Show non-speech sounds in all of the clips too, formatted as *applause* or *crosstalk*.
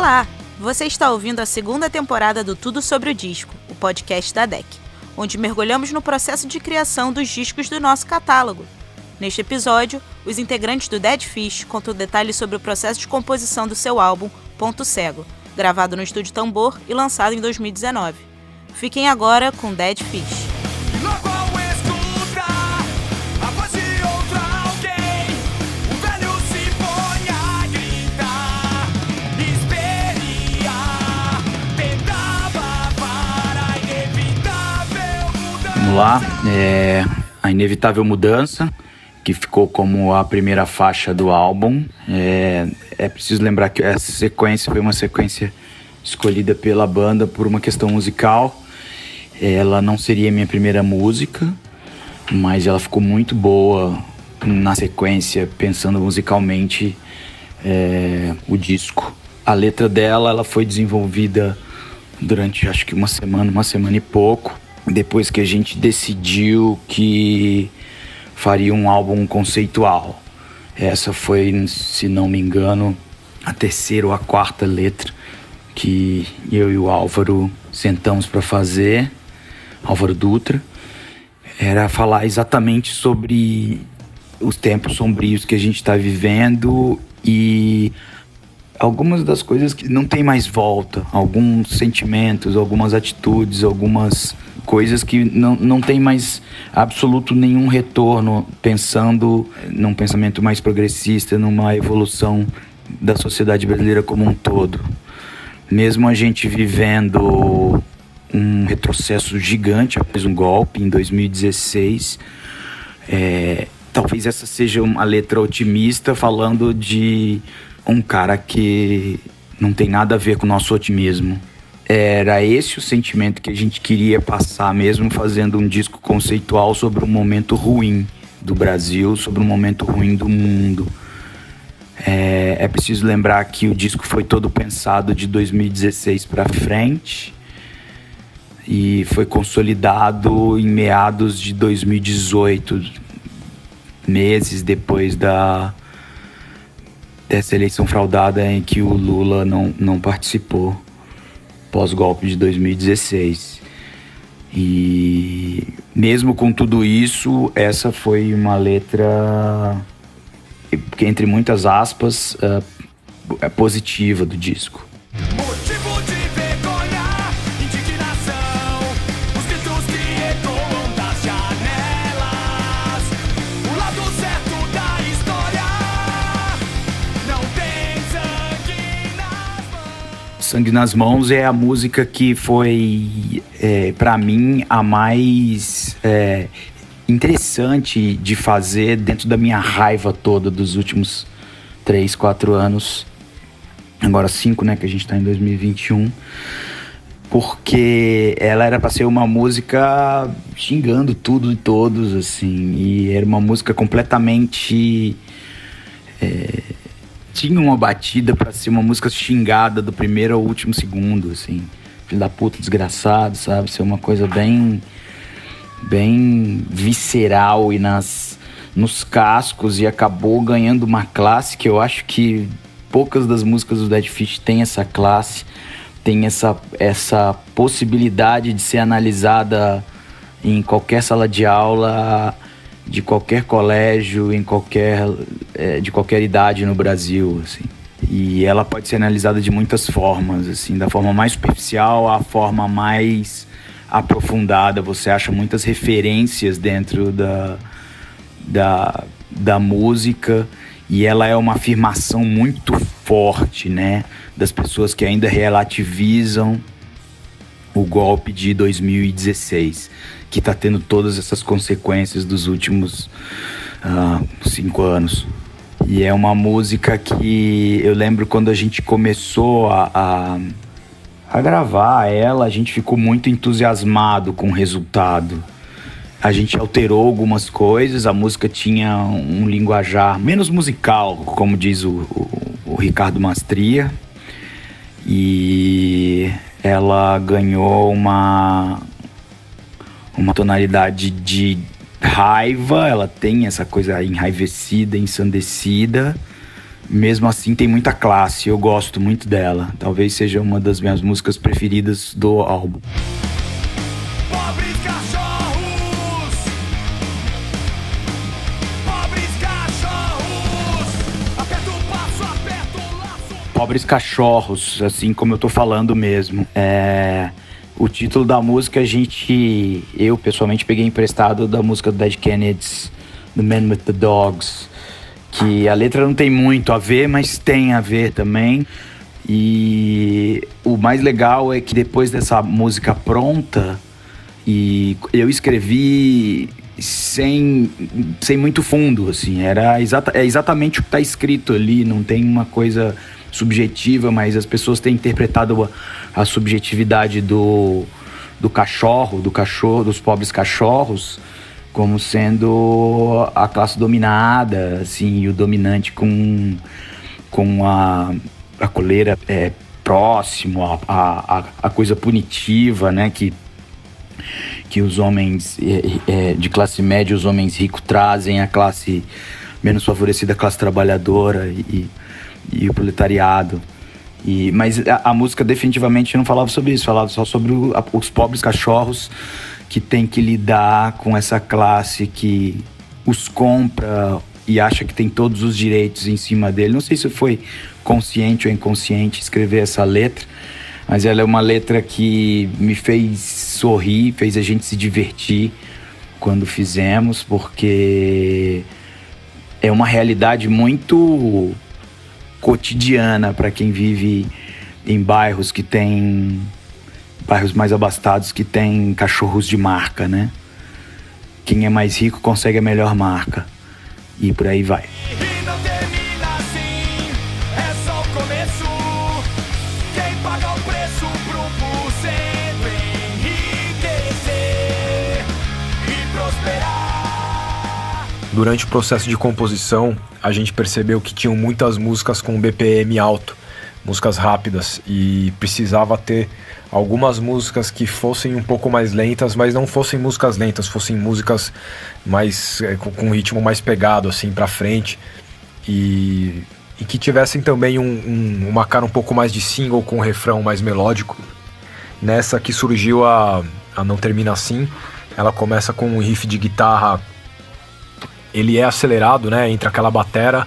Olá! Você está ouvindo a segunda temporada do Tudo Sobre o Disco, o podcast da DEC, onde mergulhamos no processo de criação dos discos do nosso catálogo. Neste episódio, os integrantes do Dead Fish contam detalhes sobre o processo de composição do seu álbum Ponto Cego, gravado no estúdio Tambor e lançado em 2019. Fiquem agora com Dead Fish. Vamos lá, é a inevitável mudança que ficou como a primeira faixa do álbum. É, é preciso lembrar que essa sequência foi uma sequência escolhida pela banda por uma questão musical. Ela não seria minha primeira música, mas ela ficou muito boa na sequência, pensando musicalmente é, o disco. A letra dela ela foi desenvolvida durante acho que uma semana, uma semana e pouco depois que a gente decidiu que faria um álbum conceitual. Essa foi, se não me engano, a terceira ou a quarta letra que eu e o Álvaro sentamos para fazer, Álvaro Dutra, era falar exatamente sobre os tempos sombrios que a gente está vivendo e algumas das coisas que não tem mais volta, alguns sentimentos, algumas atitudes, algumas coisas que não, não tem mais absoluto nenhum retorno pensando num pensamento mais progressista, numa evolução da sociedade brasileira como um todo. Mesmo a gente vivendo um retrocesso gigante após um golpe em 2016, é, talvez essa seja uma letra otimista falando de um cara que não tem nada a ver com o nosso otimismo. Era esse o sentimento que a gente queria passar, mesmo fazendo um disco conceitual sobre um momento ruim do Brasil, sobre um momento ruim do mundo. É, é preciso lembrar que o disco foi todo pensado de 2016 para frente e foi consolidado em meados de 2018, meses depois da dessa eleição fraudada em que o Lula não, não participou pós-golpe de 2016. E mesmo com tudo isso, essa foi uma letra entre muitas aspas, é positiva do disco. Sangue nas Mãos é a música que foi, é, para mim, a mais é, interessante de fazer dentro da minha raiva toda dos últimos três, quatro anos. Agora cinco, né, que a gente tá em 2021. Porque ela era para ser uma música xingando tudo e todos, assim. E era uma música completamente... É, tinha uma batida para ser uma música xingada do primeiro ao último segundo, assim. Filho da puta, desgraçado, sabe? Ser uma coisa bem. bem visceral e nas. nos cascos e acabou ganhando uma classe que eu acho que poucas das músicas do Dead Fish têm essa classe, tem essa, essa possibilidade de ser analisada em qualquer sala de aula de qualquer colégio, em qualquer, é, de qualquer idade no Brasil, assim. E ela pode ser analisada de muitas formas, assim, da forma mais superficial à forma mais aprofundada. Você acha muitas referências dentro da, da, da música e ela é uma afirmação muito forte, né, das pessoas que ainda relativizam o golpe de 2016 que está tendo todas essas consequências dos últimos uh, cinco anos. E é uma música que eu lembro quando a gente começou a, a, a gravar ela, a gente ficou muito entusiasmado com o resultado. A gente alterou algumas coisas, a música tinha um linguajar menos musical, como diz o, o, o Ricardo Mastria. E ela ganhou uma, uma tonalidade de raiva, ela tem essa coisa enraivecida, ensandecida, mesmo assim tem muita classe, eu gosto muito dela. Talvez seja uma das minhas músicas preferidas do álbum. Pobres cachorros, assim como eu tô falando mesmo. É o título da música a gente, eu pessoalmente peguei emprestado da música do Dead Kennedys, The Man with the Dogs que a letra não tem muito a ver, mas tem a ver também. E o mais legal é que depois dessa música pronta, e eu escrevi sem, sem muito fundo, assim, era exata, é exatamente o que está escrito ali, não tem uma coisa subjetiva, mas as pessoas têm interpretado a, a subjetividade do, do cachorro, do cachorro, dos pobres cachorros, como sendo a classe dominada, assim, e o dominante com, com a, a coleira é, próximo, a, a, a coisa punitiva, né, que, que os homens é, é, de classe média, os homens ricos trazem a classe menos favorecida, a classe trabalhadora e, e o proletariado. E, mas a, a, música definitivamente não falava sobre isso, falava só sobre o, a, os pobres cachorros que tem que lidar com essa classe que os compra e acha que tem todos os direitos em cima dele. Não sei se foi consciente ou inconsciente escrever essa letra, mas ela é uma letra que me fez sorrir, fez a gente se divertir quando fizemos, porque é uma realidade muito cotidiana para quem vive em bairros que tem bairros mais abastados que tem cachorros de marca, né? Quem é mais rico consegue a melhor marca. E por aí vai. Durante o processo de composição, a gente percebeu que tinham muitas músicas com BPM alto, músicas rápidas, e precisava ter algumas músicas que fossem um pouco mais lentas, mas não fossem músicas lentas, fossem músicas mais é, com, um ritmo mais pegado assim para frente e, e, que tivessem também um, um, uma cara um pouco mais de single com um refrão mais melódico. Nessa que surgiu a, a Não Termina Assim, ela começa com um riff de guitarra, ele é acelerado, né, entre aquela batera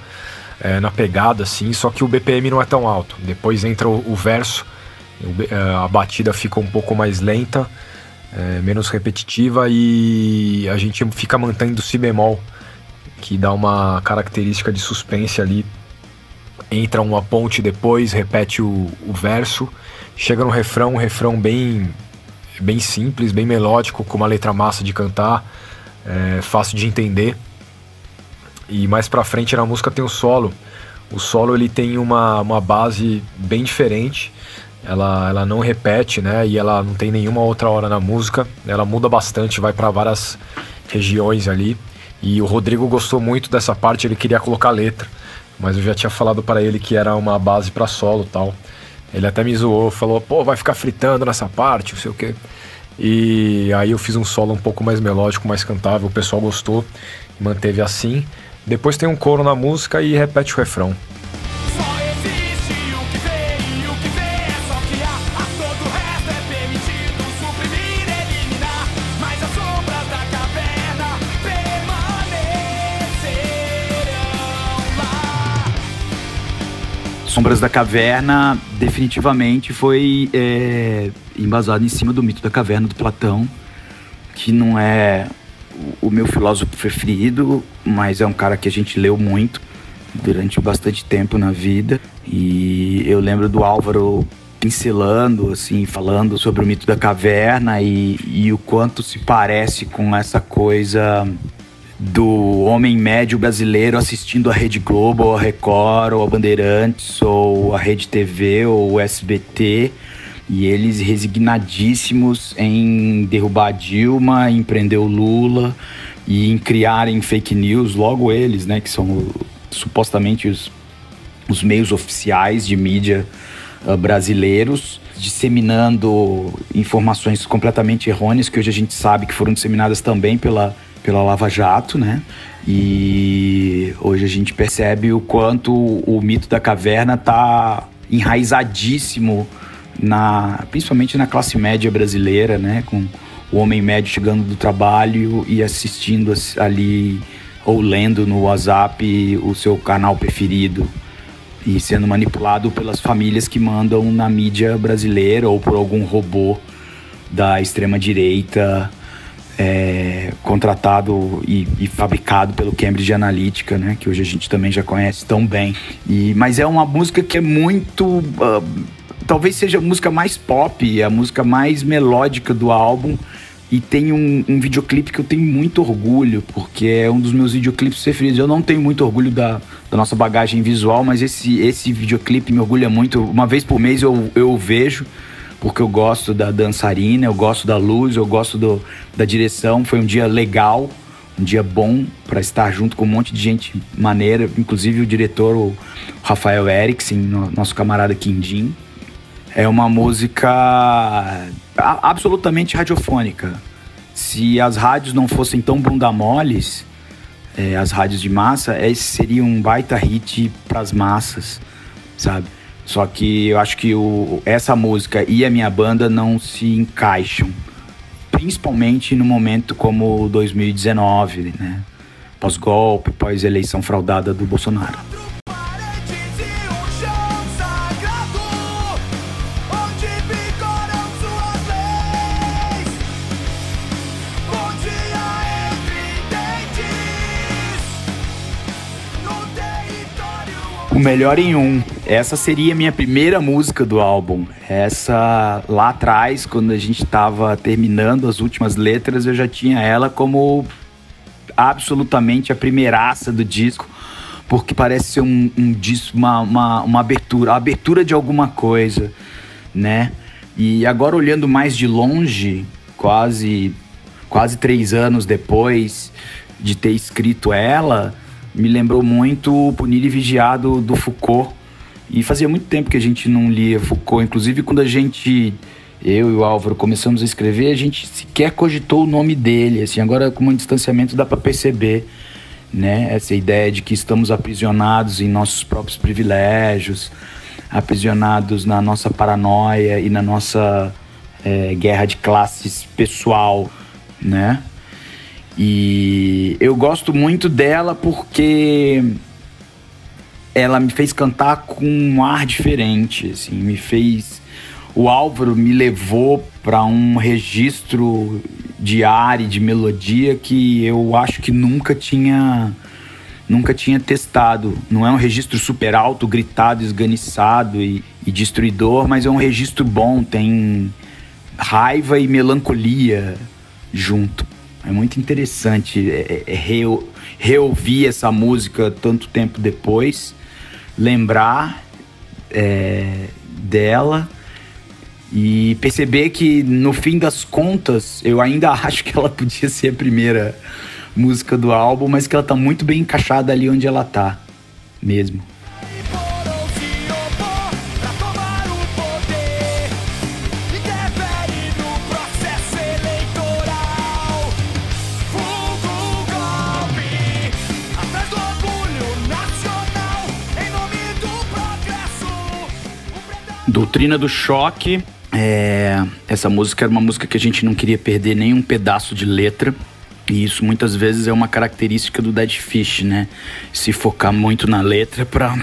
é, na pegada assim, só que o BPM não é tão alto. Depois entra o, o verso é, a batida fica um pouco mais lenta, é, menos repetitiva e a gente fica mantendo si bemol, que dá uma característica de suspense ali. Entra uma ponte depois, repete o, o verso, chega no refrão, um refrão bem, bem simples, bem melódico, com uma letra massa de cantar, é, fácil de entender. E mais pra frente na música tem o solo. O solo ele tem uma, uma base bem diferente ela, ela não repete, né? E ela não tem nenhuma outra hora na música. Ela muda bastante, vai para várias regiões ali. E o Rodrigo gostou muito dessa parte, ele queria colocar letra, mas eu já tinha falado para ele que era uma base para solo, tal. Ele até me zoou, falou: "Pô, vai ficar fritando nessa parte, não sei o quê". E aí eu fiz um solo um pouco mais melódico, mais cantável, o pessoal gostou, manteve assim. Depois tem um coro na música e repete o refrão. Sombras da Caverna definitivamente foi é, embasado em cima do mito da caverna do Platão, que não é o meu filósofo preferido, mas é um cara que a gente leu muito durante bastante tempo na vida. E eu lembro do Álvaro pincelando, assim, falando sobre o mito da caverna e, e o quanto se parece com essa coisa do homem médio brasileiro assistindo a Rede Globo, ou a Record, ou a Bandeirantes, ou a Rede TV, ou o SBT, e eles resignadíssimos em derrubar Dilma, em prender o Lula e em criarem fake news, logo eles, né, que são supostamente os, os meios oficiais de mídia uh, brasileiros, disseminando informações completamente errôneas que hoje a gente sabe que foram disseminadas também pela pela Lava Jato, né? E hoje a gente percebe o quanto o mito da caverna tá enraizadíssimo na, principalmente na classe média brasileira, né? Com o homem médio chegando do trabalho e assistindo ali ou lendo no WhatsApp o seu canal preferido e sendo manipulado pelas famílias que mandam na mídia brasileira ou por algum robô da extrema direita é, contratado e, e, fabricado pelo Cambridge Analytica, né, que hoje a gente também já conhece tão bem. E, mas é uma música que é muito uh, talvez seja a música mais pop, a música mais melódica do álbum. E tem um, um, videoclipe que eu tenho muito orgulho, porque é um dos meus videoclipes preferidos. Eu não tenho muito orgulho da, da nossa bagagem visual, mas esse, esse videoclipe me orgulha muito. Uma vez por mês eu, eu vejo, porque eu gosto da dançarina, eu gosto da luz, eu gosto do, da direção. Foi um dia legal, um dia bom para estar junto com um monte de gente maneira, inclusive o diretor, o Rafael Eriksen, nosso camarada Quindim. É uma música absolutamente radiofônica. Se as rádios não fossem tão bunda moles, é, as rádios de massa, esse seria um baita hit para as massas, sabe? Só que eu acho que o, essa música e a minha banda não se encaixam, principalmente no momento como 2019, né? Pós-golpe, pós-eleição fraudada do Bolsonaro. Melhor em um. Essa seria a minha primeira música do álbum. Essa lá atrás, quando a gente estava terminando as últimas letras, eu já tinha ela como absolutamente a primeiraça do disco, porque parece ser um, um disco, uma, uma, uma abertura, a abertura de alguma coisa, né? E agora olhando mais de longe, quase quase três anos depois de ter escrito ela, me lembrou muito o Punir e Vigiado do Foucault. E fazia muito tempo que a gente não lia Foucault. Inclusive, quando a gente, eu e o Álvaro, começamos a escrever, a gente sequer cogitou o nome dele. Assim, agora, com um distanciamento, dá para perceber né? essa ideia de que estamos aprisionados em nossos próprios privilégios, aprisionados na nossa paranoia e na nossa é, guerra de classes pessoal, né? E eu gosto muito dela porque ela me fez cantar com um ar diferente, assim, me fez o Álvaro me levou para um registro de ar e de melodia que eu acho que nunca tinha nunca tinha testado. Não é um registro super alto, gritado, esganiçado e, e destruidor, mas é um registro bom, tem raiva e melancolia junto. É muito interessante é, é, é reouvir essa música tanto tempo depois, lembrar é, dela e perceber que no fim das contas eu ainda *laughs* acho que ela podia ser a primeira música do álbum, mas que ela tá muito bem encaixada ali onde ela tá mesmo. Doutrina do Choque. É, essa música era uma música que a gente não queria perder nenhum pedaço de letra. E isso muitas vezes é uma característica do Dead Fish, né? Se focar muito na letra para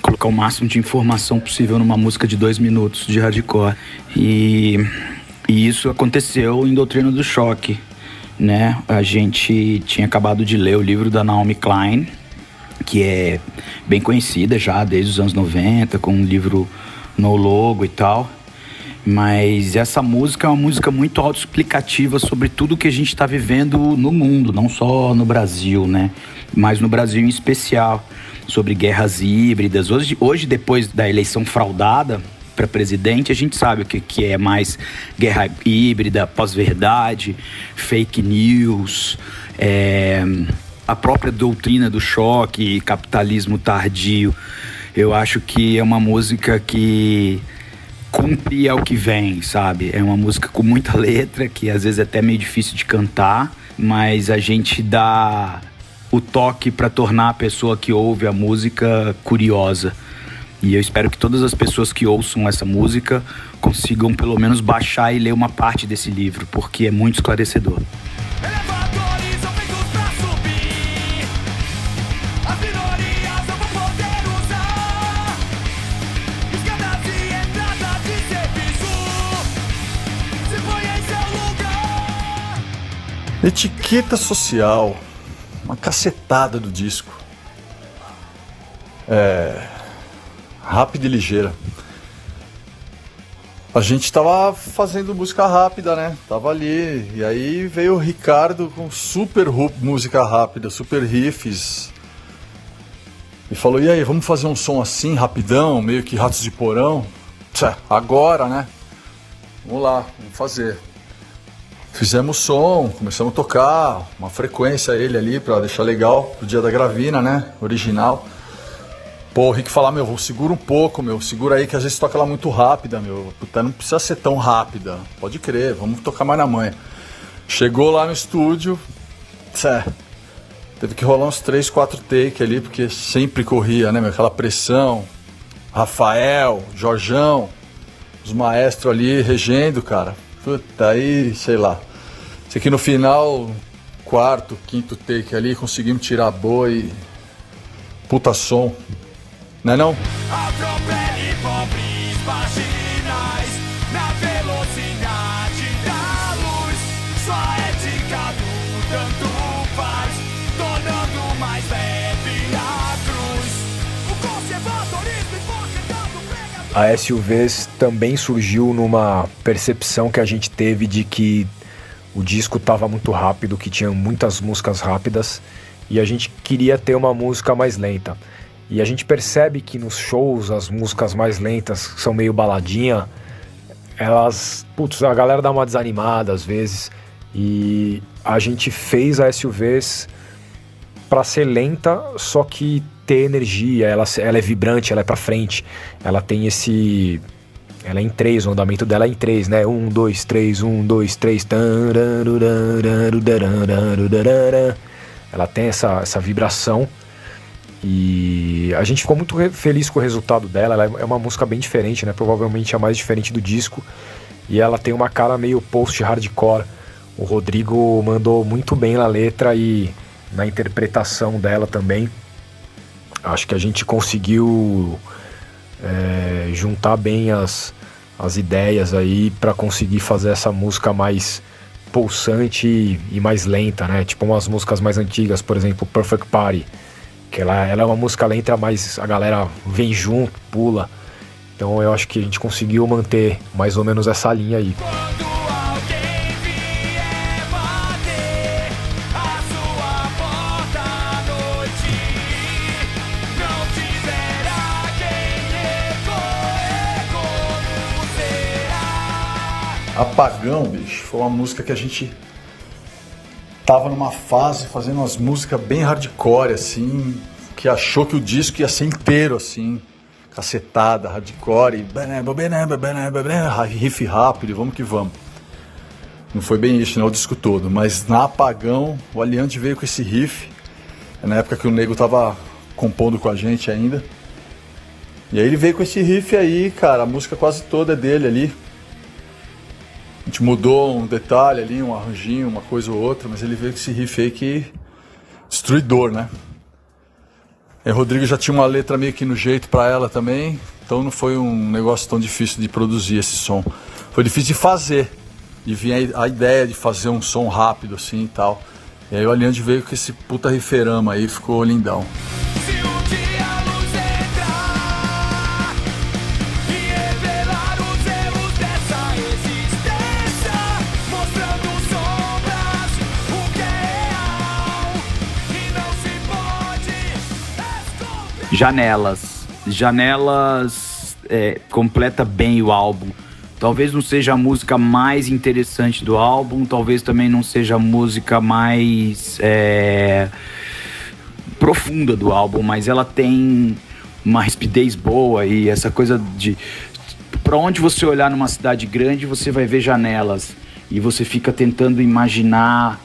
colocar o máximo de informação possível numa música de dois minutos de hardcore. E, e isso aconteceu em Doutrina do Choque, né? A gente tinha acabado de ler o livro da Naomi Klein, que é bem conhecida já desde os anos 90, com um livro no logo e tal. Mas essa música é uma música muito autoexplicativa sobre tudo que a gente está vivendo no mundo, não só no Brasil, né? Mas no Brasil em especial, sobre guerras híbridas. Hoje, hoje depois da eleição fraudada para presidente, a gente sabe o que, que é mais guerra híbrida, pós-verdade, fake news, é, a própria doutrina do choque, capitalismo tardio. Eu acho que é uma música que cumpre ao que vem, sabe? É uma música com muita *laughs* letra, que às vezes é até meio difícil de cantar, mas a gente dá o toque para tornar a pessoa que ouve a música curiosa. E eu espero que todas as pessoas que ouçam essa música consigam pelo menos baixar e ler uma parte desse livro, porque é muito esclarecedor. Etiqueta social, uma cacetada do disco. É. Rápida e ligeira. A gente tava fazendo música rápida, né? Tava ali. E aí veio o Ricardo com super música rápida, super riffs. E falou: e aí, vamos fazer um som assim, rapidão, meio que ratos de porão? Tchê, agora, né? Vamos lá, vamos fazer. Fizemos som, começamos a tocar, uma frequência ele ali pra deixar legal pro dia da gravina, né? Original. Pô, o Rick falar, meu, segura um pouco, meu, segura aí que às vezes toca ela muito rápida, meu. Puta, não precisa ser tão rápida. Pode crer, vamos tocar mais na manhã. Chegou lá no estúdio, cé, teve que rolar uns 3, 4 takes ali, porque sempre corria, né, meu? Aquela pressão. Rafael, Jorjão, os maestros ali regendo, cara. Puta, aí, sei lá. Sei que no final, quarto, quinto take ali, conseguimos tirar boa e. Puta som. Não é não? A SUVs também surgiu numa percepção que a gente teve de que o disco estava muito rápido, que tinha muitas músicas rápidas e a gente queria ter uma música mais lenta. E a gente percebe que nos shows as músicas mais lentas, que são meio baladinha, elas, putz, a galera dá uma desanimada às vezes. E a gente fez a SUVs para ser lenta, só que ter energia, ela, ela é vibrante, ela é para frente, ela tem esse ela é em três, o andamento dela é em três, né? Um, dois, três, um, dois, três. Ela tem essa, essa vibração e a gente ficou muito feliz com o resultado dela. Ela é, é uma música bem diferente, né? Provavelmente a mais diferente do disco. E ela tem uma cara meio post-hardcore. O Rodrigo mandou muito bem na letra e na interpretação dela também. Acho que a gente conseguiu é, juntar bem as, as ideias aí para conseguir fazer essa música mais pulsante e, mais lenta, né? Tipo umas músicas mais antigas, por exemplo, Perfect Party que ela, ela é uma música lenta, mas a galera vem junto, pula. Então eu acho que a gente conseguiu manter mais ou menos essa linha aí. Apagão, bicho, foi uma música que a gente tava numa fase fazendo umas músicas bem hardcore, assim, que achou que o disco ia ser inteiro, assim, cacetada, hardcore, riff rápido, vamos que vamos. Não foi bem isso, né, o disco todo, mas na Apagão, o Aliante veio com esse riff, é na época que o Nego tava compondo com a gente ainda. E aí ele veio com esse riff aí, cara, a música quase toda é dele ali, a gente mudou um detalhe ali, um arranjinho, uma coisa ou outra, mas ele veio com esse riff aí que. destruidor, né? E Rodrigo já tinha uma letra meio que no jeito para ela também, então não foi um negócio tão difícil de produzir esse som. Foi difícil de fazer, de vir a ideia de fazer um som rápido assim e tal. E aí o Aliante veio com esse puta riferama aí, ficou lindão. Janelas. Janelas é, completa bem o álbum. Talvez não seja a música mais interessante do álbum, talvez também não seja a música mais é, profunda do álbum, mas ela tem uma rispidez boa e essa coisa de para onde você olhar numa cidade grande você vai ver janelas e você fica tentando imaginar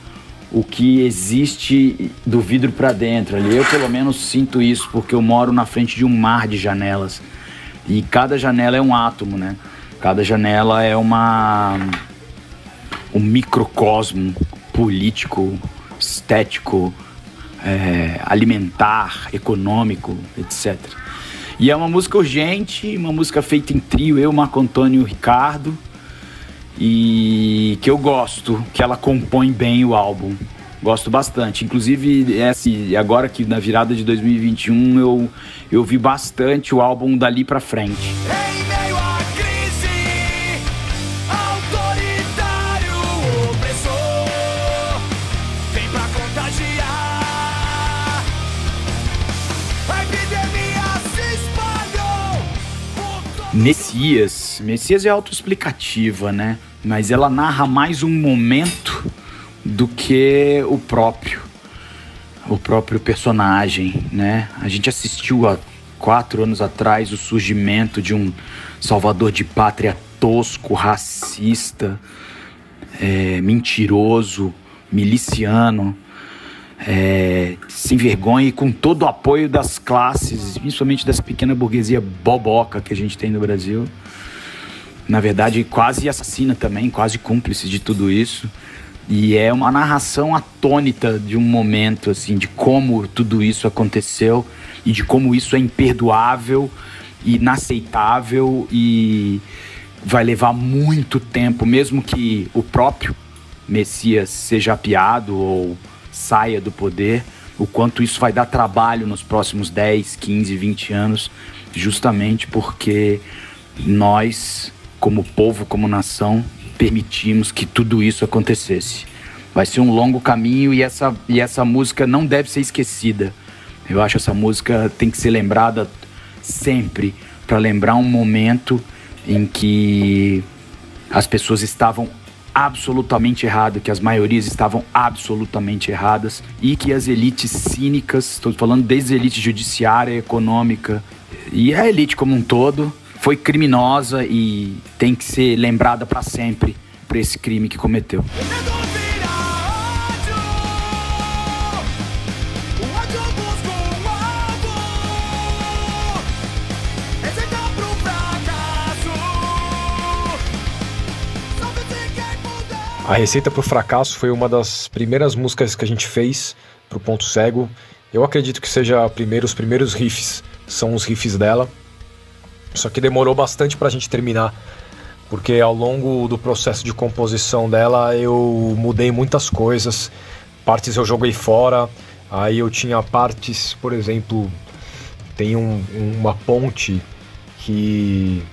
o que existe do vidro para dentro ali. Eu pelo menos sinto isso porque eu moro na frente de um mar de janelas e cada janela é um átomo, né? Cada janela é uma um microcosmo político, estético, é, alimentar, econômico, etc. E é uma música urgente, uma música feita em trio, eu, Marco Antônio e Ricardo e que eu gosto, que ela compõe bem o álbum. Gosto bastante. Inclusive, é assim, agora que na virada de 2021 eu, eu vi bastante o álbum dali pra frente. Messias. Messias é autoexplicativa, né? Mas ela narra mais um momento do que o próprio o próprio personagem, né? A gente assistiu há quatro anos atrás o surgimento de um salvador de pátria tosco, racista, é, mentiroso, miliciano, é, sem vergonha e com todo o apoio das classes, principalmente dessa pequena burguesia boboca que a gente tem no Brasil na verdade, quase assassina também, quase cúmplice de tudo isso. E é uma narração atônita de um momento, assim, de como tudo isso aconteceu e de como isso é imperdoável, inaceitável e vai levar muito tempo, mesmo que o próprio Messias seja apiado ou saia do poder, o quanto isso vai dar trabalho nos próximos 10, 15, 20 anos, justamente porque nós como povo, como nação, permitimos que tudo isso acontecesse. Vai ser um longo caminho e essa, e essa música não deve ser esquecida. Eu acho essa música tem que ser lembrada sempre para lembrar um momento em que as pessoas estavam absolutamente erradas, que as maiorias estavam absolutamente erradas e que as elites cínicas, estou falando desde a elite judiciária, econômica e a elite como um todo, foi criminosa e tem que ser lembrada para sempre por esse crime que cometeu. A Receita para o Fracasso foi uma das primeiras músicas que a gente fez para o Ponto Cego. Eu acredito que seja primeiro, os primeiros riffs são os riffs dela. Só que demorou bastante para a gente terminar, porque ao longo do processo de composição dela eu mudei muitas coisas. Partes eu joguei fora, aí eu tinha partes, por exemplo, tem um, uma ponte que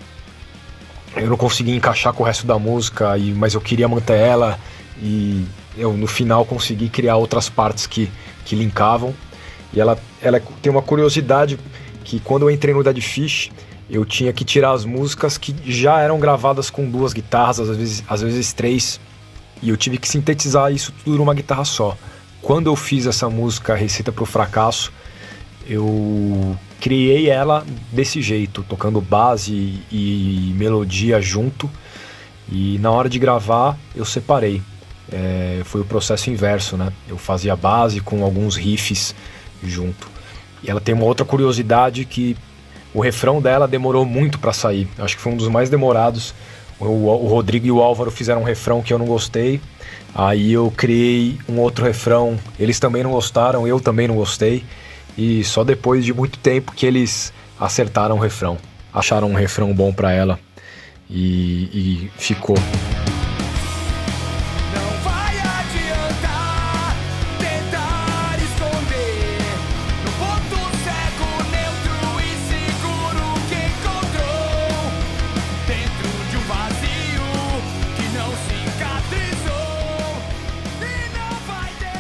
eu não consegui encaixar com o resto da música, e, mas eu queria manter ela e eu no final consegui criar outras partes que, que linkavam. E ela, ela tem uma curiosidade que quando eu entrei no Dead Fish, eu tinha que tirar as músicas que já eram gravadas com duas guitarras, às vezes, às vezes três, e eu tive que sintetizar isso tudo numa guitarra só. Quando eu fiz essa música Receita para o Fracasso, eu criei ela desse jeito, tocando base e melodia junto, e na hora de gravar eu separei. É, foi o processo inverso, né? Eu fazia base com alguns riffs junto. E ela tem uma outra curiosidade que o refrão dela demorou muito para sair. Acho que foi um dos mais demorados. O, o, Rodrigo e o Álvaro fizeram um refrão que eu não gostei. Aí eu criei um outro refrão. Eles também não gostaram, eu também não gostei. E só depois de muito tempo que eles acertaram o refrão. Acharam um refrão bom para ela. E, e ficou.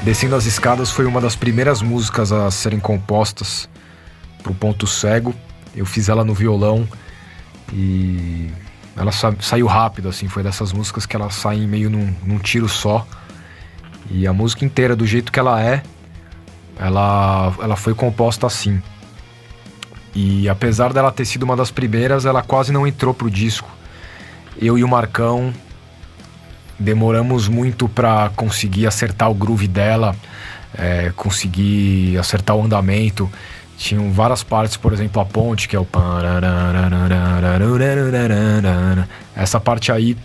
Descendo as Escadas foi uma das primeiras músicas a serem compostas para o Ponto Cego. Eu fiz ela no violão e ela sa saiu rápido, assim, foi dessas músicas que ela saem meio num, num, tiro só. E a música inteira, do jeito que ela é, ela, ela foi composta assim. E apesar dela ter sido uma das primeiras, ela quase não entrou pro disco. Eu e o Marcão demoramos muito para conseguir acertar o groove dela, é, conseguir acertar o andamento. Tinham várias partes, por exemplo, a ponte, que é o. Essa parte aí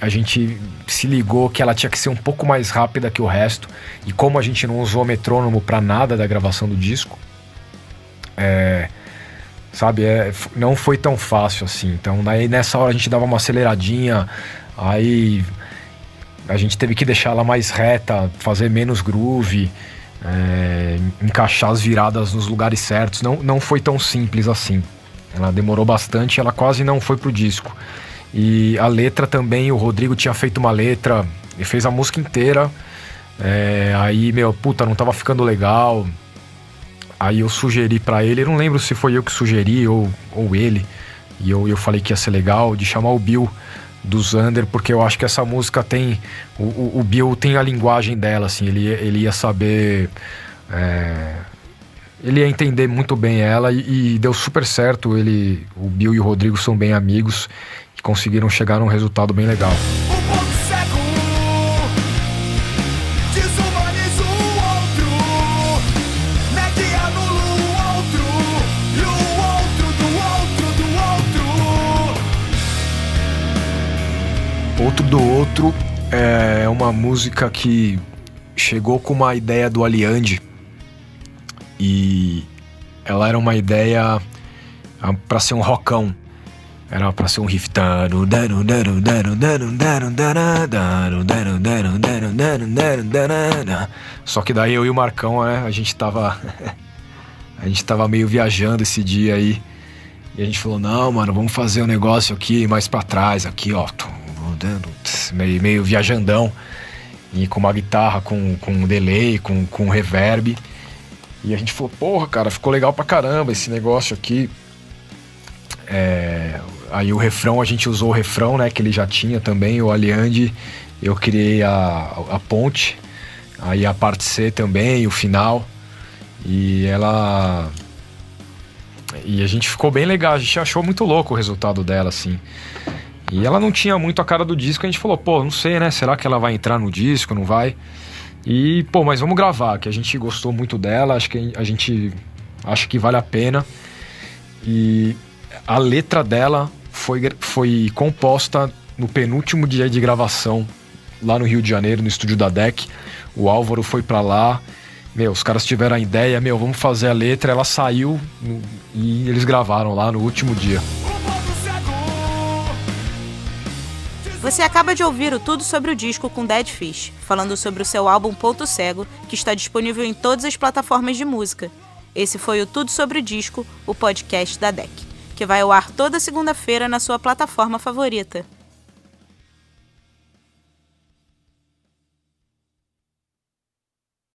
a gente se ligou que ela tinha que ser um pouco mais rápida que o resto. E como a gente não usou metrônomo para nada da gravação do disco, é, sabe, é, não foi tão fácil assim. Então, daí nessa hora a gente dava uma aceleradinha, aí a gente teve que deixar ela mais reta, fazer menos groove é, encaixar as viradas nos lugares certos. Não, não foi tão simples assim. Ela demorou bastante, ela quase não foi pro disco. E a letra também, o Rodrigo tinha feito uma letra, e fez a música inteira. É, aí, meu, puta, não tava ficando legal. Aí eu sugeri para ele, eu não lembro se foi eu que sugeri ou, ou ele, e eu, eu falei que ia ser legal, de chamar o Bill do Zander, porque eu acho que essa música tem. O, o, o Bill tem a linguagem dela, assim, ele, ele ia saber. É, ele ia entender muito bem ela e, e, deu super certo. Ele, o Bill e o Rodrigo são bem amigos e conseguiram chegar num resultado bem legal. Outro do Outro é uma música que chegou com uma ideia do Aliande e ela era uma ideia ah, para ser um rockão. Era para ser um riff. Só que daí eu e o Marcão, né, a gente tava. *laughs* a gente tava meio viajando esse dia aí. E a gente falou: não, mano, vamos fazer um negócio aqui mais para trás, aqui, ó meio, meio viajandão, e com uma guitarra com, com delay, com, com reverb. E a gente falou, porra, cara, ficou legal pra caramba esse negócio aqui. É, aí o refrão, a gente usou o refrão, né, que ele já tinha também, o Aliande. Eu criei a, a ponte, aí a parte C também, o final. E ela. E a gente ficou bem legal, a gente achou muito louco o resultado dela, assim. E ela não tinha muito a cara do disco, a gente falou, pô, não sei, né? Será que ela vai entrar no disco, não vai? E, pô, mas vamos gravar, que a gente gostou muito dela, acho que a gente acha que vale a pena. E a letra dela foi, foi composta no penúltimo dia de gravação lá no Rio de Janeiro, no estúdio da DEC. O Álvaro foi para lá. Meu, os caras tiveram a ideia, meu, vamos fazer a letra. Ela saiu e eles gravaram lá no último dia. Você acaba de ouvir o Tudo sobre o Disco com Dead Fish, falando sobre o seu álbum Ponto Cego, que está disponível em todas as plataformas de música. Esse foi o Tudo sobre o Disco, o podcast da DEC, que vai ao ar toda segunda-feira na sua plataforma favorita.